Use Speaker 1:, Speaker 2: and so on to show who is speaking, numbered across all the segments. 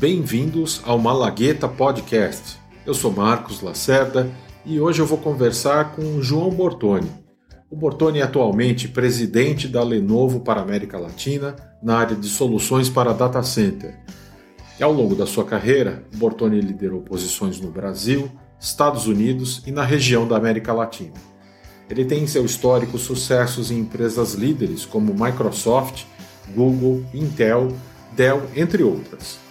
Speaker 1: Bem-vindos ao Malagueta Podcast. Eu sou Marcos Lacerda e hoje eu vou conversar com João Bortoni. O Bortoni é atualmente presidente da Lenovo para a América Latina na área de soluções para data center. E ao longo da sua carreira, o Bortoni liderou posições no Brasil, Estados Unidos e na região da América Latina. Ele tem em seu histórico sucessos em empresas líderes como Microsoft, Google, Intel, Dell, entre outras.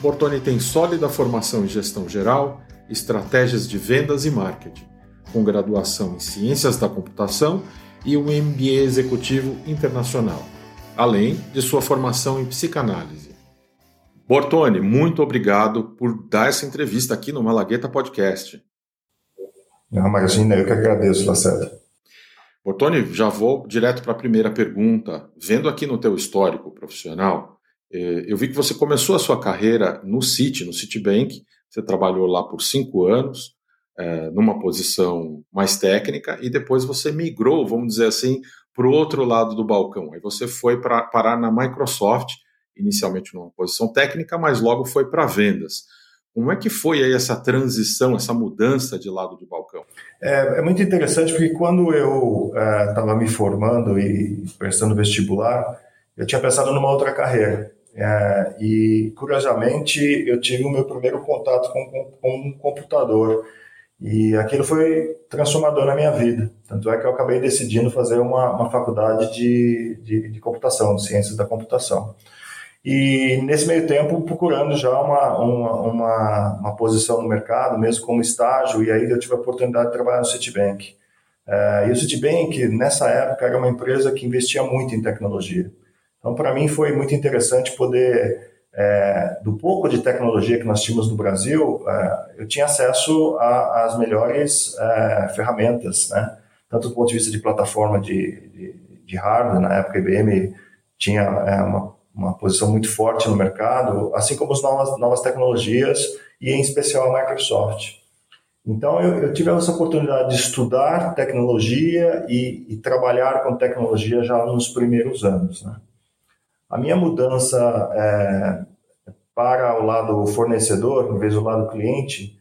Speaker 1: Bortoni tem sólida formação em gestão geral, estratégias de vendas e marketing, com graduação em ciências da computação e um MBA executivo internacional, além de sua formação em psicanálise. Bortoni, muito obrigado por dar essa entrevista aqui no Malagueta Podcast.
Speaker 2: Não, imagina, eu que agradeço, Lacerda.
Speaker 1: Bortoni, já vou direto para a primeira pergunta. Vendo aqui no teu histórico profissional, eu vi que você começou a sua carreira no Citi, no Citibank. Você trabalhou lá por cinco anos, eh, numa posição mais técnica, e depois você migrou, vamos dizer assim, para o outro lado do balcão. Aí você foi para parar na Microsoft, inicialmente numa posição técnica, mas logo foi para vendas. Como é que foi aí essa transição, essa mudança de lado do balcão?
Speaker 2: É, é muito interessante porque quando eu estava é, me formando e prestando vestibular, eu tinha pensado numa outra carreira. É, e, curiosamente, eu tive o meu primeiro contato com, com, com, um computador. E aquilo foi transformador na minha vida. Tanto é que eu acabei decidindo fazer uma, uma faculdade de, de, de computação, de ciências da computação. E nesse meio tempo, procurando já uma, uma, uma, uma, posição no mercado, mesmo como estágio, e aí eu tive a oportunidade de trabalhar no Citibank. É, e o Citibank, nessa época, era uma empresa que investia muito em tecnologia. Então, para mim, foi muito interessante poder, é, do pouco de tecnologia que nós tínhamos no Brasil, é, eu tinha acesso às melhores é, ferramentas, né? tanto do ponto de vista de plataforma de, de, de hardware, na época a IBM tinha é, uma uma posição muito forte no mercado, assim como as novas, novas tecnologias e em especial a Microsoft. Então eu, eu tive essa oportunidade de estudar tecnologia e, e, trabalhar com tecnologia já nos primeiros anos. Né? A minha mudança é, para o lado fornecedor, em vez do lado cliente,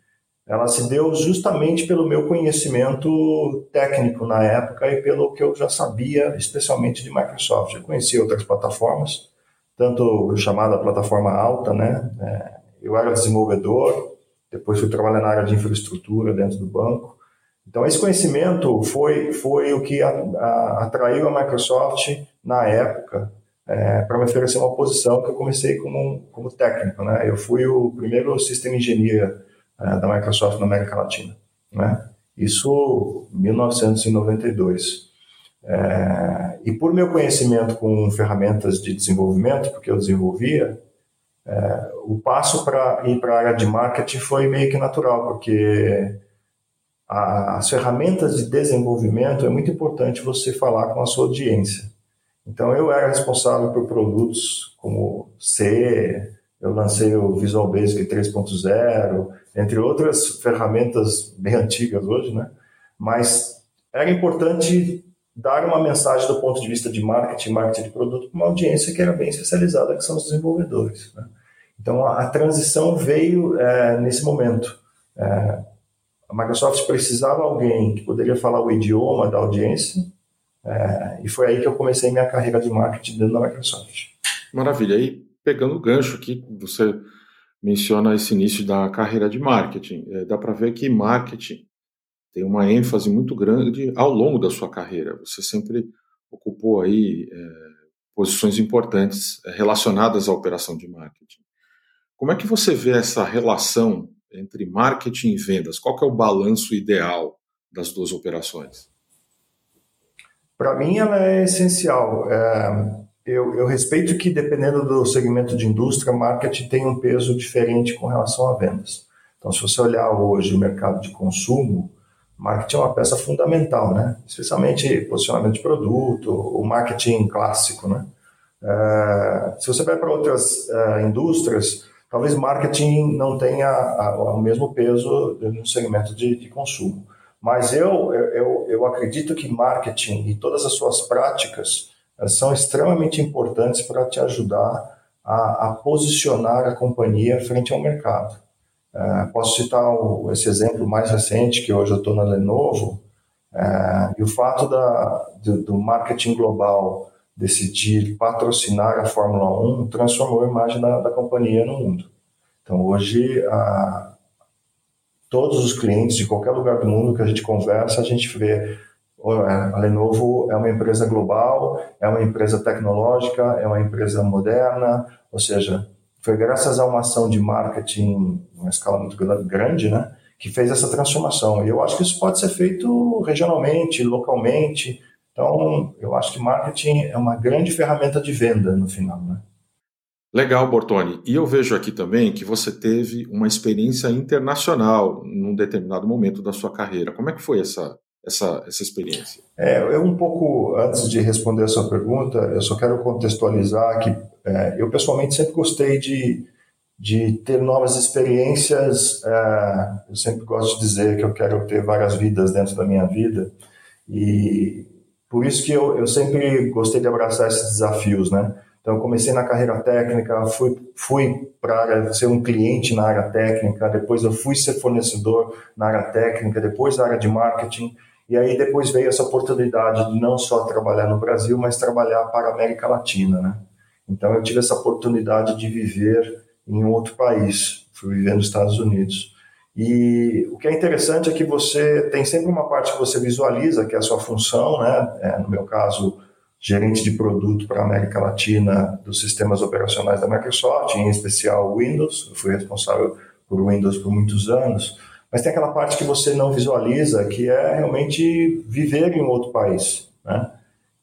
Speaker 2: ela se deu justamente pelo meu conhecimento técnico na época e pelo que eu já sabia, especialmente de Microsoft. Eu conhecia outras plataformas, tanto chamada plataforma alta, né? É, eu era desenvolvedor, depois fui trabalhar na área de infraestrutura dentro do banco. Então esse conhecimento foi foi o que a, a, atraiu a Microsoft na época é, para me oferecer uma posição que eu comecei como como técnico, né? Eu fui o primeiro sistema engenheiro é, da Microsoft na América Latina, né? Isso em 1992. É, e por meu conhecimento com ferramentas de desenvolvimento, porque eu desenvolvia, é, o passo para ir para a área de marketing foi meio que natural, porque a, as ferramentas de desenvolvimento é muito importante você falar com a sua audiência. Então eu era responsável por produtos como C, eu lancei o Visual Basic 3.0, entre outras ferramentas bem antigas hoje, né? Mas era importante dar uma mensagem do ponto de vista de marketing, marketing de produto, para uma audiência que era bem especializada, que são os desenvolvedores. Né? Então, a, a, transição veio é, nesse momento. É, a Microsoft precisava de alguém que poderia falar o idioma da audiência, é, e foi aí que eu comecei minha carreira de marketing dentro da Microsoft.
Speaker 1: Maravilha. E pegando o gancho aqui, você menciona esse início da carreira de marketing. É, dá para ver que marketing tem uma ênfase muito grande ao longo da sua carreira. Você sempre ocupou aí é, posições importantes é, relacionadas à operação de marketing. Como é que você vê essa relação entre marketing e vendas? Qual é o balanço ideal das duas operações?
Speaker 2: Para mim, ela é essencial. É, eu, eu, respeito que, dependendo do segmento de indústria, marketing tem um peso diferente com relação a vendas. Então, se você olhar hoje o mercado de consumo, Marketing é uma peça fundamental, né? Especialmente posicionamento de produto, o marketing clássico, né? É, se você vai para outras é, indústrias, talvez marketing não tenha a, a, o mesmo peso no segmento de, de consumo. Mas eu, eu, eu acredito que marketing e todas as suas práticas são extremamente importantes para te ajudar a, a posicionar a companhia frente ao mercado. Uh, posso citar o, esse exemplo mais recente, que hoje eu estou na Lenovo, uh, e o fato da, do, do, marketing global decidir patrocinar a Fórmula 1 transformou a imagem da, da companhia no mundo. Então, hoje, uh, todos os clientes de qualquer lugar do mundo que a gente conversa, a gente vê a Lenovo é uma empresa global, é uma empresa tecnológica, é uma empresa moderna, ou seja, foi graças a uma ação de marketing em uma escala muito grande, né, que fez essa transformação. E eu acho que isso pode ser feito regionalmente, localmente. Então, eu acho que marketing é uma grande ferramenta de venda no final, né?
Speaker 1: Legal, Bortoni. E eu vejo aqui também que você teve uma experiência internacional num determinado momento da sua carreira. Como é que foi essa, essa, essa experiência?
Speaker 2: É, eu um pouco, antes de responder a sua pergunta, eu só quero contextualizar que é, eu pessoalmente sempre gostei de, de ter novas experiências. É, eu sempre gosto de dizer que eu quero ter várias vidas dentro da minha vida e por isso que eu, eu sempre gostei de abraçar esses desafios, né? Então, eu comecei na carreira técnica, fui, fui para ser um cliente na área técnica, depois eu fui ser fornecedor na área técnica, depois na área de marketing. E aí depois veio essa oportunidade de não só trabalhar no Brasil, mas trabalhar para a América Latina, né? Então eu tive essa oportunidade de viver em outro país, fui viver nos Estados Unidos. E o que é interessante é que você tem sempre uma parte que você visualiza, que é a sua função, né? É, no meu caso, gerente de produto para a América Latina dos sistemas operacionais da Microsoft, em especial Windows. Eu fui responsável por Windows por muitos anos. Mas tem aquela parte que você não visualiza, que é realmente viver em outro país, né?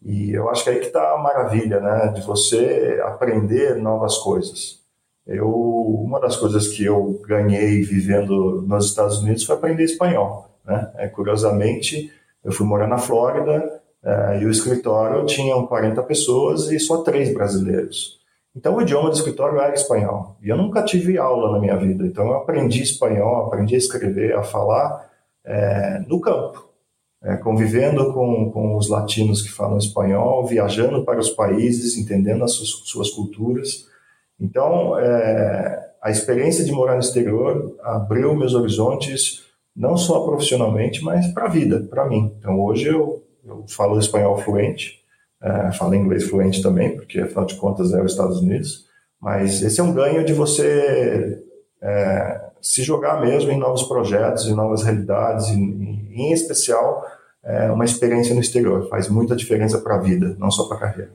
Speaker 2: E eu acho que é aí que está a maravilha, né? De você aprender novas coisas. Eu, uma das coisas que eu ganhei vivendo nos Estados Unidos foi aprender espanhol, né? É, curiosamente, eu fui morar na Flórida é, e o escritório tinha 40 pessoas e só três brasileiros. Então, o idioma do escritório era espanhol. E eu nunca tive aula na minha vida. Então, eu aprendi espanhol, aprendi a escrever, a falar é, no campo, é, convivendo com, com os latinos que falam espanhol, viajando para os países, entendendo as suas, suas culturas. Então, é, a experiência de morar no exterior abriu meus horizontes, não só profissionalmente, mas para a vida, para mim. Então, hoje eu, eu falo espanhol fluente, é, fala inglês fluente também, porque afinal de contas é os Estados Unidos. Mas esse é um ganho de você é, se jogar mesmo em novos projetos, em novas realidades, em, em especial é, uma experiência no exterior. Faz muita diferença para a vida, não só para a carreira.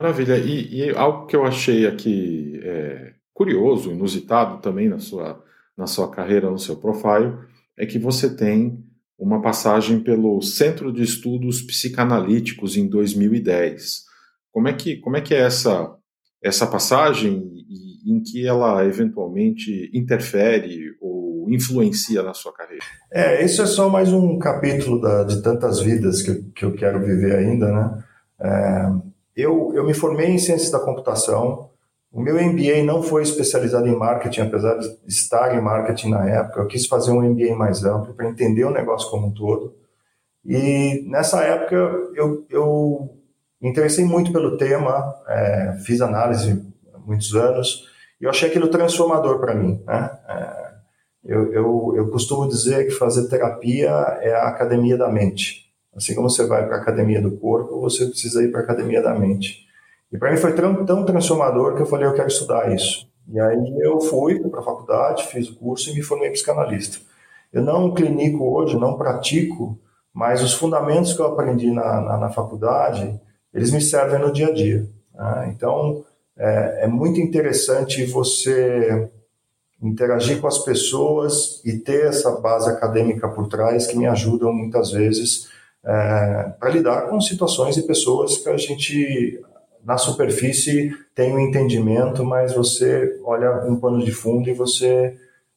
Speaker 1: Maravilha. E, e, algo que eu achei aqui é, curioso, inusitado também na sua, na sua carreira, no seu profile, é que você tem uma passagem pelo Centro de Estudos Psicanalíticos em 2010. Como é que, como é, que é essa, essa passagem e em que ela eventualmente interfere ou influencia na sua carreira?
Speaker 2: É, isso é só mais um capítulo da, de tantas vidas que, que eu quero viver ainda, né? É, eu, eu me formei em Ciências da Computação, o meu MBA não foi especializado em marketing, apesar de estar em marketing na época. Eu quis fazer um MBA mais amplo para entender o negócio como um todo. E nessa época eu, eu me interessei muito pelo tema, é, fiz análise há muitos anos e eu achei aquilo transformador para mim. Né? É, eu, eu, eu costumo dizer que fazer terapia é a academia da mente. Assim como você vai para a academia do corpo, você precisa ir para a academia da mente. E para mim foi tão, tão transformador que eu falei, eu quero estudar isso. E aí eu fui para a faculdade, fiz o curso e me formei psicanalista. Eu não clinico hoje, não pratico, mas os fundamentos que eu aprendi na, na, na faculdade, eles me servem no dia a dia. Né? Então, é, é, muito interessante você interagir com as pessoas e ter essa base acadêmica por trás que me ajudam muitas vezes é, para lidar com situações e pessoas que a gente na superfície tem um entendimento, mas você olha um pano de fundo e você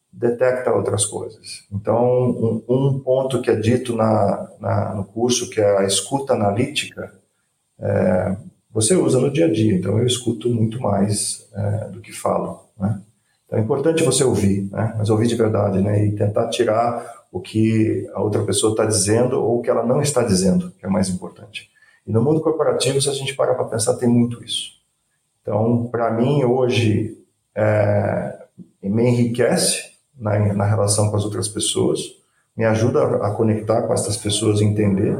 Speaker 2: detecta outras coisas. Então, um, um ponto que é dito na, na, no curso, que é a escuta analítica, é, você usa no dia a dia. Então, eu escuto muito mais é, do que falo. Né? Então, é importante você ouvir, né? mas ouvir de verdade, né? e tentar tirar o que a outra pessoa está dizendo ou o que ela não está dizendo, que é mais importante. E no mundo corporativo, se a gente parar para pensar, tem muito isso. Então, para mim, hoje, é, me enriquece na, na relação com as outras pessoas, me ajuda a conectar com essas pessoas entender.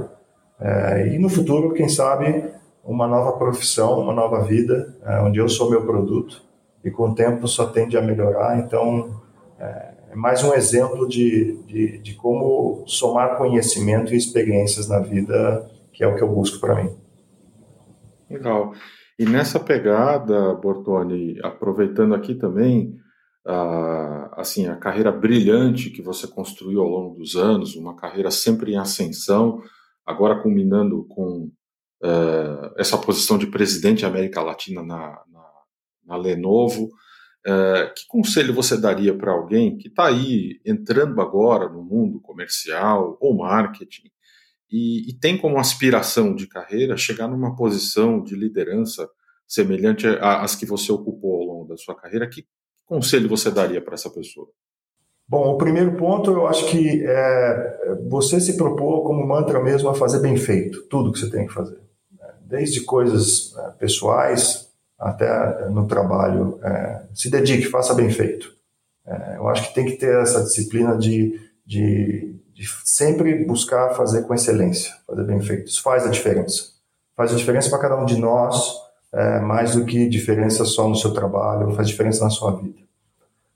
Speaker 2: É, e no futuro, quem sabe, uma nova profissão, uma nova vida, é, onde eu sou meu produto e com o tempo só tende a melhorar. Então, é, é mais um exemplo de, de, de como somar conhecimento e experiências na vida, que é o que eu busco para mim.
Speaker 1: Legal. E nessa pegada, Bortoni, aproveitando aqui também, a, assim, a carreira brilhante que você construiu ao longo dos anos, uma carreira sempre em ascensão, agora culminando com uh, essa posição de presidente da América Latina na, na, na Lenovo. Uh, que conselho você daria para alguém que está aí entrando agora no mundo comercial ou marketing e, e, tem como aspiração de carreira chegar numa posição de liderança semelhante às que você ocupou ao longo da sua carreira? Que conselho você daria para essa pessoa?
Speaker 2: Bom, o primeiro ponto eu acho que é você se propor como mantra mesmo a fazer bem feito tudo que você tem que fazer, né? desde coisas é, pessoais até no trabalho. É, se dedique, faça bem feito. É, eu acho que tem que ter essa disciplina de, de, de sempre buscar fazer com excelência, fazer bem feito. Isso faz a diferença. Faz a diferença para cada um de nós, é, mais do que diferença só no seu trabalho, faz diferença na sua vida.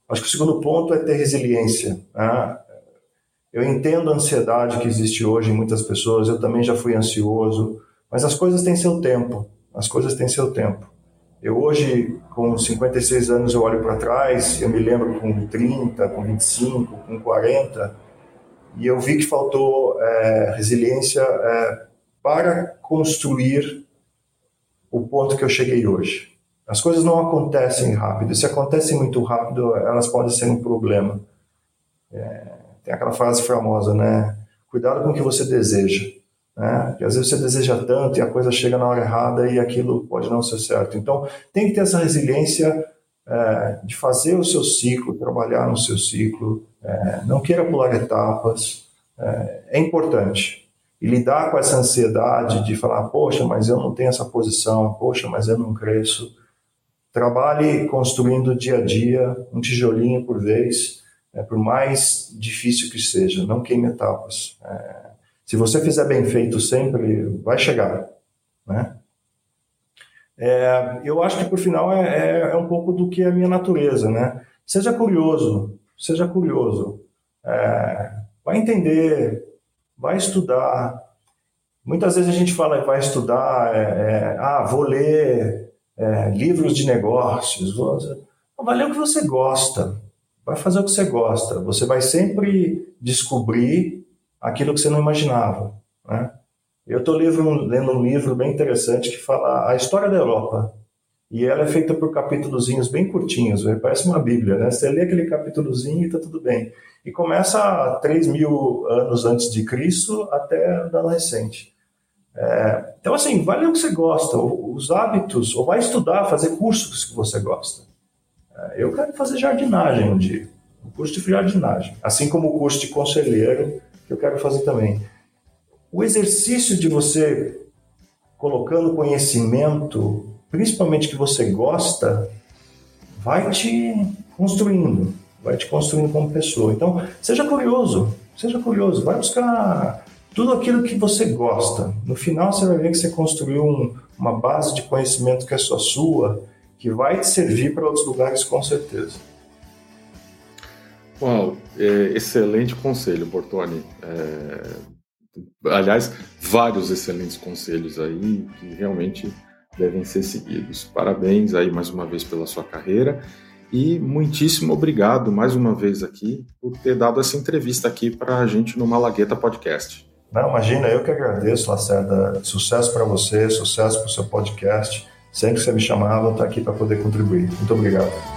Speaker 2: Acho que o segundo ponto é ter resiliência. Né? Eu entendo a ansiedade que existe hoje em muitas pessoas, eu também já fui ansioso, mas as coisas têm seu tempo, as coisas têm seu tempo. Eu hoje, com 56 anos, eu olho para trás, eu me lembro com 30, com 25, com 40, e eu vi que faltou é, resiliência é, para construir o ponto que eu cheguei hoje. As coisas não acontecem rápido. Se acontecem muito rápido, elas podem ser um problema. É, tem aquela frase famosa, né? Cuidado com o que você deseja. Né? Porque às vezes você deseja tanto e a coisa chega na hora errada e aquilo pode não ser certo. Então, tem que ter essa resiliência é, de fazer o seu ciclo, trabalhar no seu ciclo. É, não queira pular etapas. É, é importante e lidar com essa ansiedade de falar, poxa, mas eu não tenho essa posição, poxa, mas eu não cresço. Trabalhe construindo dia a dia, um tijolinho por vez, é, por mais difícil que seja, não queime etapas. É, se você fizer bem feito sempre, vai chegar, né? É, eu acho que por final é, é, é, um pouco do que é a minha natureza, né? Seja curioso, seja curioso, é, vai entender vai estudar. Muitas vezes a gente fala vai estudar, é, é, ah, vou ler livros de negócios, vou... vai ler o que você gosta, vai fazer o que você gosta. Você vai sempre descobrir aquilo que você não imaginava. Né? Eu estou lendo um livro bem interessante que fala a história da Europa. E ela é feita por capítulozinhos bem curtinhos, parece uma Bíblia, né? Você lê aquele capítulozinho e está tudo bem e começa 3 mil anos antes de Cristo até dano recente. É, então, assim, vai ler o que você gosta, os hábitos, ou vai estudar, fazer cursos que você gosta. É, eu quero fazer jardinagem um dia, um curso de jardinagem, assim como o curso de conselheiro, que eu quero fazer também. O exercício de você colocando conhecimento, principalmente que você gosta, vai te construindo vai te construindo como pessoa. Então, seja curioso, seja curioso, vai buscar tudo aquilo que você gosta. No final, você vai ver que você construiu um, uma base de conhecimento que é só sua, que vai te servir para outros lugares com certeza.
Speaker 1: Uau, é, excelente conselho, Bortoni. É, aliás, vários excelentes conselhos aí que realmente devem ser seguidos. Parabéns aí mais uma vez pela sua carreira e muitíssimo obrigado mais uma vez aqui por ter dado essa entrevista aqui para a gente no Malagueta Podcast.
Speaker 2: Não, imagina, eu que agradeço, Lacerda. Sucesso para você, sucesso para o seu podcast. Sempre que você me chamar, eu estar aqui para poder contribuir. Muito obrigado.